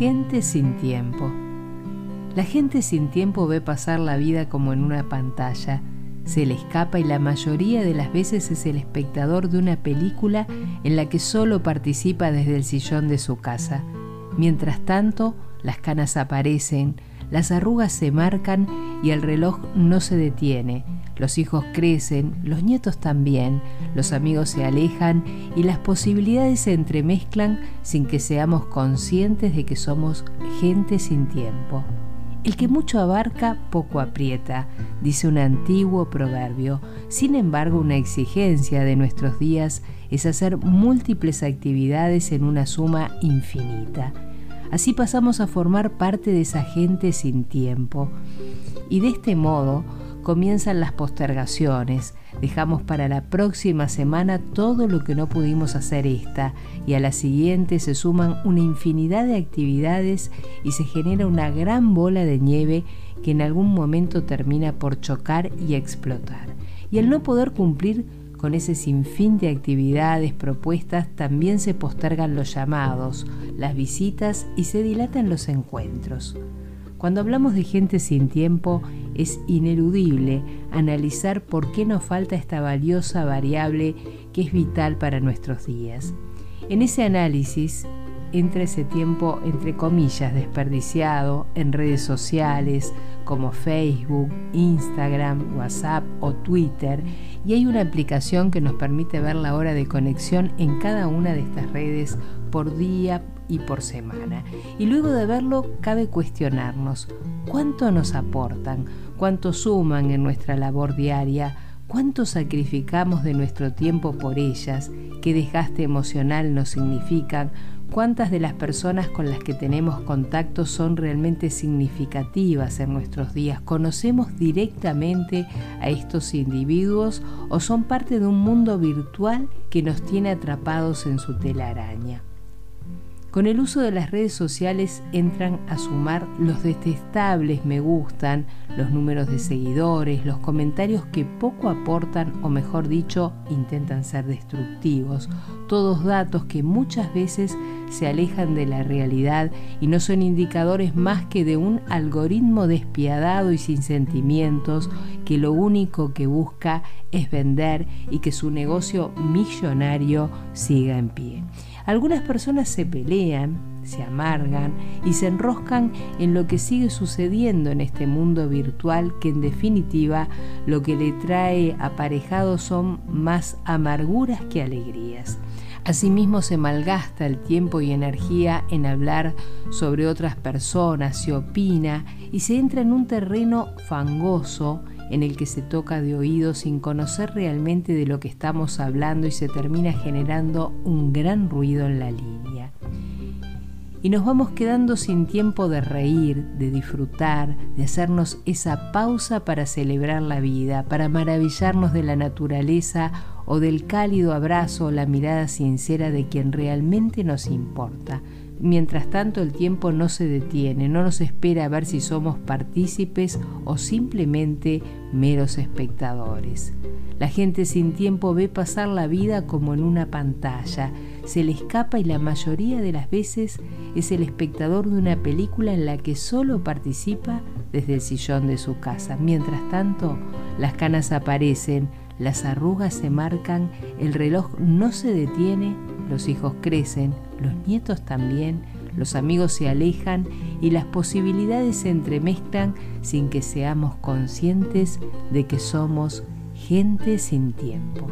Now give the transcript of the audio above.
Gente sin tiempo. La gente sin tiempo ve pasar la vida como en una pantalla. Se le escapa y la mayoría de las veces es el espectador de una película en la que solo participa desde el sillón de su casa. Mientras tanto, las canas aparecen, las arrugas se marcan y el reloj no se detiene. Los hijos crecen, los nietos también, los amigos se alejan y las posibilidades se entremezclan sin que seamos conscientes de que somos gente sin tiempo. El que mucho abarca, poco aprieta, dice un antiguo proverbio. Sin embargo, una exigencia de nuestros días es hacer múltiples actividades en una suma infinita. Así pasamos a formar parte de esa gente sin tiempo. Y de este modo comienzan las postergaciones. Dejamos para la próxima semana todo lo que no pudimos hacer esta y a la siguiente se suman una infinidad de actividades y se genera una gran bola de nieve que en algún momento termina por chocar y explotar. Y al no poder cumplir con ese sinfín de actividades propuestas también se postergan los llamados, las visitas y se dilatan los encuentros. Cuando hablamos de gente sin tiempo, es ineludible analizar por qué nos falta esta valiosa variable que es vital para nuestros días. En ese análisis entra ese tiempo, entre comillas, desperdiciado en redes sociales como Facebook, Instagram, WhatsApp o Twitter y hay una aplicación que nos permite ver la hora de conexión en cada una de estas redes por día y por semana. Y luego de verlo cabe cuestionarnos cuánto nos aportan, cuánto suman en nuestra labor diaria, cuánto sacrificamos de nuestro tiempo por ellas, qué desgaste emocional nos significan, cuántas de las personas con las que tenemos contacto son realmente significativas en nuestros días, conocemos directamente a estos individuos o son parte de un mundo virtual que nos tiene atrapados en su telaraña. Con el uso de las redes sociales entran a sumar los detestables me gustan, los números de seguidores, los comentarios que poco aportan o mejor dicho intentan ser destructivos, todos datos que muchas veces se alejan de la realidad y no son indicadores más que de un algoritmo despiadado y sin sentimientos que lo único que busca es vender y que su negocio millonario siga en pie. Algunas personas se pelean, se amargan y se enroscan en lo que sigue sucediendo en este mundo virtual que en definitiva lo que le trae aparejado son más amarguras que alegrías. Asimismo se malgasta el tiempo y energía en hablar sobre otras personas, se opina y se entra en un terreno fangoso en el que se toca de oído sin conocer realmente de lo que estamos hablando y se termina generando un gran ruido en la línea. Y nos vamos quedando sin tiempo de reír, de disfrutar, de hacernos esa pausa para celebrar la vida, para maravillarnos de la naturaleza o del cálido abrazo o la mirada sincera de quien realmente nos importa Mientras tanto el tiempo no se detiene, no nos espera a ver si somos partícipes o simplemente meros espectadores. La gente sin tiempo ve pasar la vida como en una pantalla, se le escapa y la mayoría de las veces es el espectador de una película en la que solo participa desde el sillón de su casa. Mientras tanto, las canas aparecen, las arrugas se marcan, el reloj no se detiene, los hijos crecen, los nietos también, los amigos se alejan y las posibilidades se entremezclan sin que seamos conscientes de que somos gente sin tiempo.